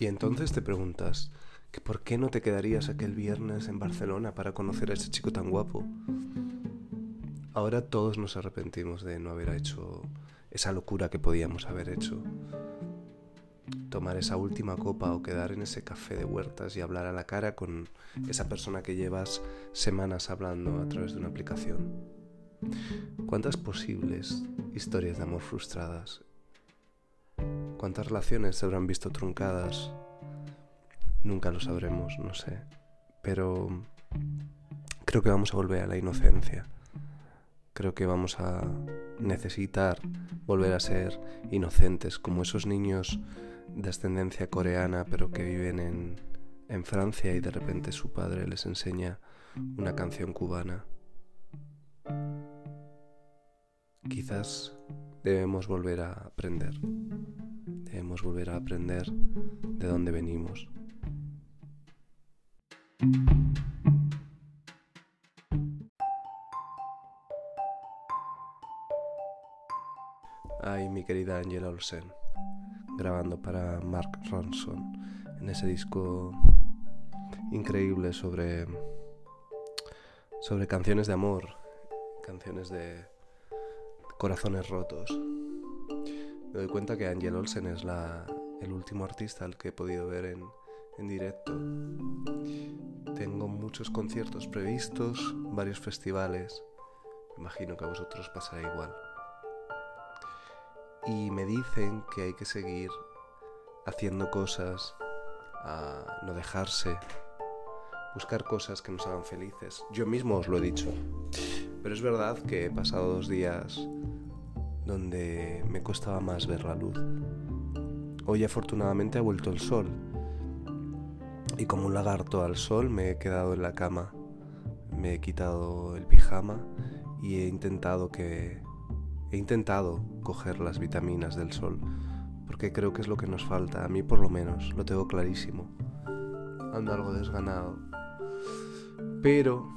Y entonces te preguntas, que por qué no te quedarías aquel viernes en Barcelona para conocer a ese chico tan guapo. Ahora todos nos arrepentimos de no haber hecho esa locura que podíamos haber hecho. Tomar esa última copa o quedar en ese café de huertas y hablar a la cara con esa persona que llevas semanas hablando a través de una aplicación. ¿Cuántas posibles historias de amor frustradas? ¿Cuántas relaciones se habrán visto truncadas Nunca lo sabremos, no sé. Pero creo que vamos a volver a la inocencia. Creo que vamos a necesitar volver a ser inocentes, como esos niños de ascendencia coreana, pero que viven en, Francia y de repente su padre les enseña una canción cubana. Quizás debemos volver a aprender. Debemos volver a aprender de dónde venimos. Ay, mi querida Angela Olsen, grabando para Mark Ronson en ese disco increíble sobre sobre canciones de amor, canciones de corazones rotos. Me doy cuenta que Angela Olsen es la, el último artista al que he podido ver en, en directo. Tengo muchos conciertos previstos, varios festivales. imagino que a vosotros pasará igual. Y me dicen que hay que seguir haciendo cosas, a no dejarse, buscar cosas que nos hagan felices. Yo mismo os lo he dicho. Pero es verdad que he pasado dos días donde me costaba más ver la luz. Hoy afortunadamente ha vuelto el sol y como un lagarto al sol me he quedado en la cama, me he quitado el pijama y he intentado que he intentado coger las vitaminas del sol, porque creo que es lo que nos falta, a mí por lo menos, lo tengo clarísimo. Ando algo desganado. Pero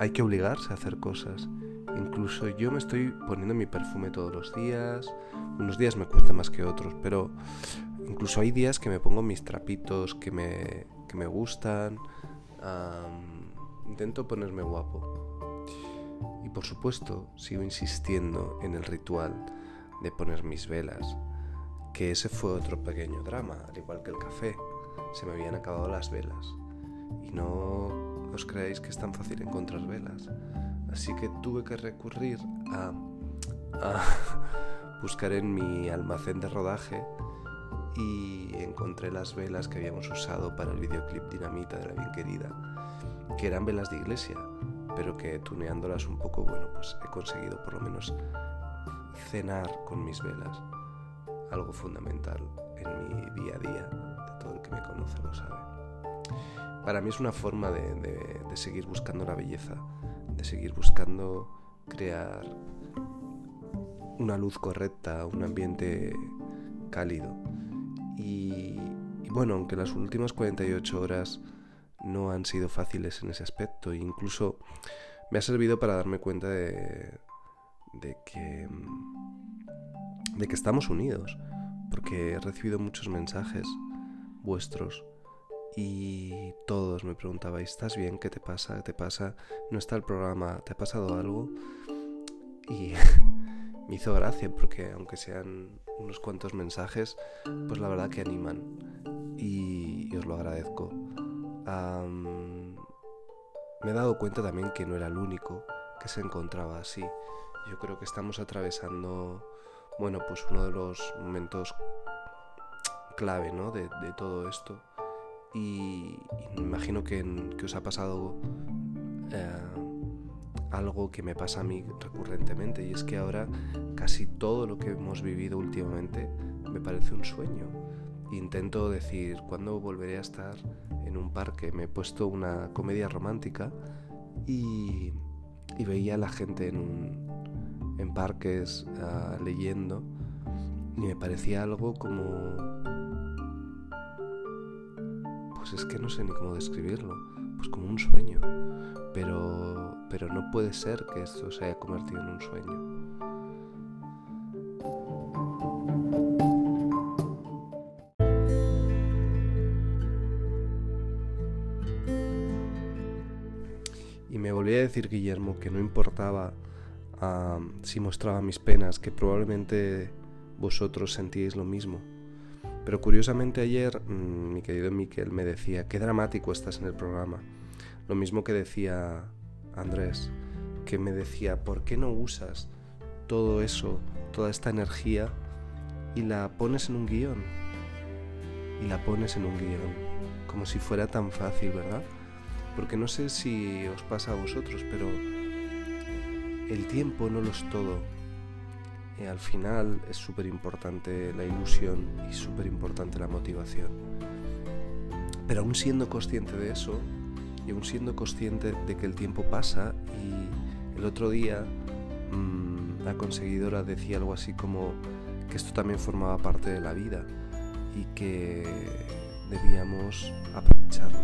hay que obligarse a hacer cosas. Incluso yo me estoy poniendo mi perfume todos los días. Unos días me cuesta más que otros, pero incluso hay días que me pongo mis trapitos que me, que me gustan. intento ponerme guapo. Y por supuesto, sigo insistiendo en el ritual de poner mis velas, que ese fue otro pequeño drama, al igual que el café. Se me habían acabado las velas. Y no os creáis que es tan fácil encontrar velas. Así que tuve que recurrir a, a buscar en mi almacén de rodaje y encontré las velas que habíamos usado para el videoclip Dinamita de la bien querida, que eran velas de iglesia, pero que tuneándolas un poco, bueno, pues he conseguido por lo menos cenar con mis velas, algo fundamental en mi día a día, de todo el que me conoce lo sabe. Para mí es una forma de, seguir buscando la belleza, de seguir buscando crear una luz correcta, un ambiente cálido. Y, bueno, aunque las últimas 48 horas no han sido fáciles en ese aspecto, incluso me ha servido para darme cuenta de que estamos unidos, porque he recibido muchos mensajes vuestros y todos me preguntabais, ¿estás bien? ¿Qué te pasa? ¿Qué te pasa? ¿No está el programa? ¿Te ha pasado algo? Y me hizo gracia porque aunque sean unos cuantos mensajes, pues la verdad que animan y, os lo agradezco. me he dado cuenta también que no era el único que se encontraba así. Yo creo que estamos atravesando, bueno, pues uno de los momentos clave, ¿no? De, todo esto. Y, me imagino que, os ha pasado eh, algo que me pasa a mí recurrentemente y es que ahora casi todo lo que hemos vivido últimamente me parece un sueño. Intento decir, ¿cuándo volveré a estar en un parque? Me he puesto una comedia romántica y, veía a la gente en, en parques ah, leyendo y me parecía algo como pues es que no sé ni cómo describirlo, pues como un sueño. Pero, pero no puede ser que esto se haya convertido en un sueño. y me volví a decir Guillermo que no importaba ah, si mostraba mis penas, que probablemente vosotros sentíais lo mismo. Pero curiosamente ayer mm, mi querido Miquel me decía, qué dramático estás en el programa. Lo mismo que decía Andrés, que me decía, ¿por qué no usas todo eso, toda esta energía y la pones en un guion? Y la pones en un guion, como si fuera tan fácil, ¿verdad? Porque no sé si os pasa a vosotros, pero el tiempo no lo es todo. Al final es súper importante la ilusión y súper importante la motivación. Pero aún siendo consciente de eso, y aún siendo consciente de que el tiempo pasa, y el otro día mmm, la conseguidora decía algo así como que esto también formaba parte de la vida y que debíamos aprovecharlo.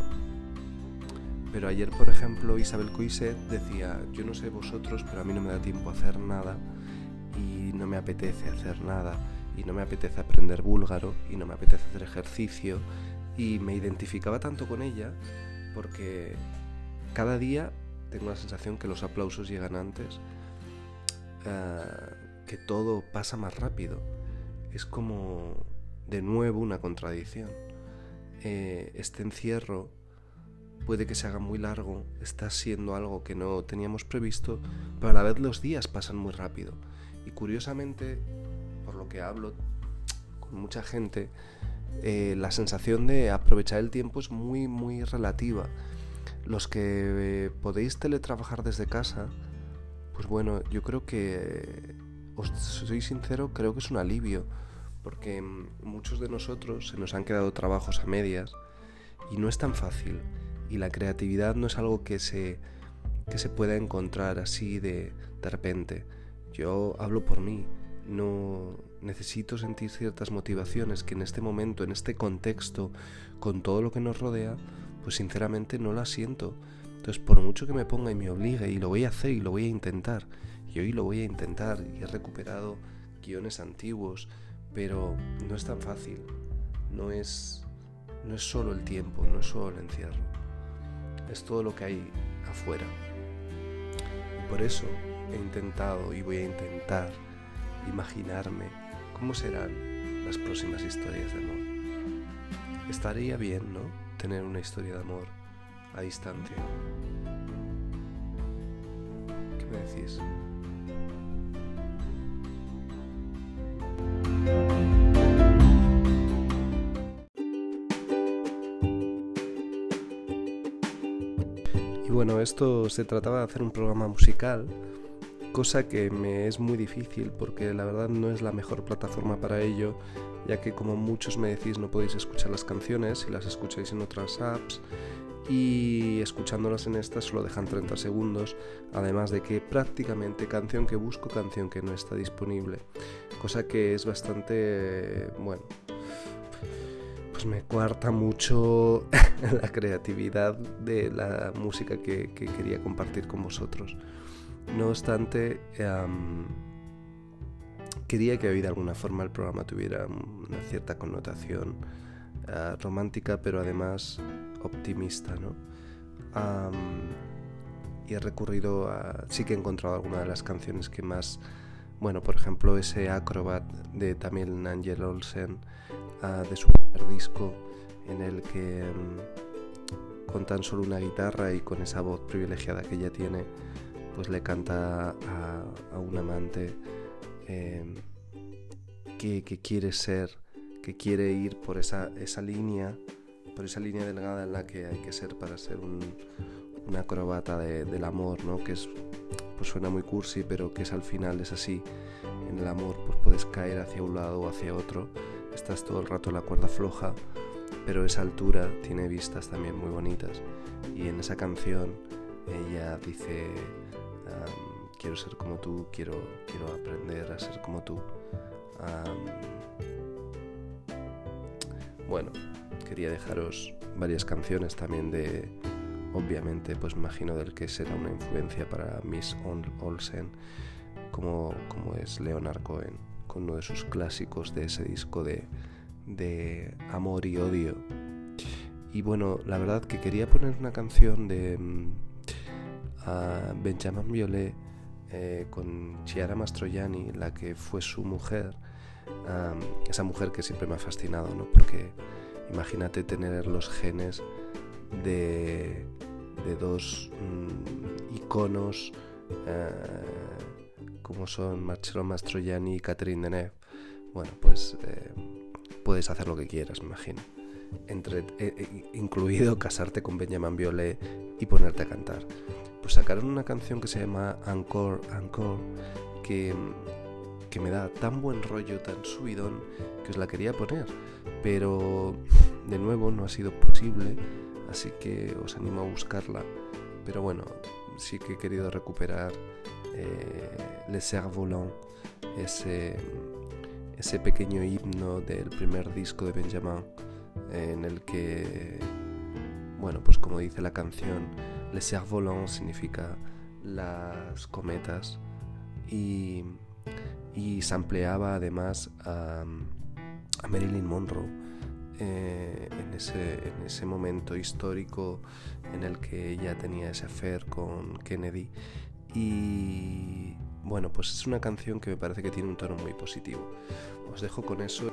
Pero ayer, por ejemplo, Isabel Coiset decía, yo no sé vosotros, pero a mí no me da tiempo a hacer nada y no me apetece hacer nada y no me apetece aprender búlgaro y no me apetece hacer ejercicio y me identificaba tanto con ella porque cada día tengo la sensación que los aplausos llegan antes, eh, que todo pasa más rápido. Es como de nuevo una contradicción. Eh, este encierro puede que se haga muy largo, está siendo algo que no teníamos previsto, pero a la vez los días pasan muy rápido. Y curiosamente, por lo que hablo con mucha gente, eh, la sensación de aprovechar el tiempo es muy, muy relativa. Los que eh, podéis teletrabajar desde casa, pues bueno, yo creo que, os soy sincero, creo que es un alivio, porque muchos de nosotros se nos han quedado trabajos a medias y no es tan fácil y la creatividad no es algo que se, que se pueda encontrar así de, de repente. Yo hablo por mí, no necesito sentir ciertas motivaciones que en este momento, en este contexto, con todo lo que nos rodea, pues sinceramente no las siento. Entonces, por mucho que me ponga y me obligue, y lo voy a hacer y lo voy a intentar, y hoy lo voy a intentar, y he recuperado guiones antiguos, pero no es tan fácil. No es, no es solo el tiempo, no es solo el encierro es todo lo que hay afuera. Y por eso he intentado y voy a intentar imaginarme cómo serán las próximas historias de amor. Estaría bien, ¿no? Tener una historia de amor a distancia. ¿Qué me decís? bueno, esto se trataba de hacer un programa musical, cosa que me es muy difícil porque la verdad no es la mejor plataforma para ello, ya que como muchos me decís no podéis escuchar las canciones si las escucháis en otras apps y escuchándolas en esta solo dejan 30 segundos, además de que prácticamente canción que busco, canción que no está disponible, cosa que es bastante, bueno, pues me cuarta mucho la creatividad de la música que, quería compartir con vosotros. No obstante, quería que de alguna forma el programa tuviera una cierta connotación ah, romántica, pero además optimista, ¿no? y he recurrido a... Sí que he encontrado alguna de las canciones que más... Bueno, por ejemplo, ese Acrobat de Tamil Angel Olsen, de su primer disco en el que mm, con tan solo una guitarra y con esa voz privilegiada que ella tiene, pues le canta a, un amante em, que, quiere ser, que quiere ir por esa, línea, por esa línea delgada en la que hay que ser para ser un, una acrobata del amor, ¿no? Que es, pues suena muy cursi, pero que es al final es así. En el amor pues puedes caer hacia un lado o hacia otro estás todo el rato en la cuerda floja, pero esa altura tiene vistas también muy bonitas. Y en esa canción ella dice, quiero ser como tú, quiero, quiero aprender a ser como tú. bueno, quería dejaros varias canciones también de, obviamente, pues imagino del que será una influencia para Miss Olsen, como, como es Leonard Cohen con uno de sus clásicos de ese disco de, de amor y odio. Y bueno, la verdad que quería poner una canción de... A Benjamin Violet eh, con Chiara Mastroianni, la que fue su mujer, esa mujer que siempre me ha fascinado, ¿no? Porque imagínate tener los genes de, dos mm, iconos eh, como son Marcello Mastroianni y Catherine Deneuve. Bueno, pues eh, puedes hacer lo que quieras, me imagino. Incluido casarte con Benjamin Violet y ponerte a cantar sacaron una canción que se llama Encore, Encore, que, que me da tan buen rollo, tan subidón, que os la quería poner. Pero de nuevo no ha sido posible, así que os animo a buscarla. Pero bueno, sí que he querido recuperar eh, Le Cerf-Volant, ese, ese pequeño himno del primer disco de Benjamin, en el que, bueno, pues como dice la canción, Le cerf-volant significa las cometas y, y sampleaba además a, Marilyn Monroe eh, en, ese, en, ese, momento histórico en el que ella tenía ese affair con Kennedy. Y bueno pues es una canción que me parece que tiene un tono muy positivo. Os dejo con eso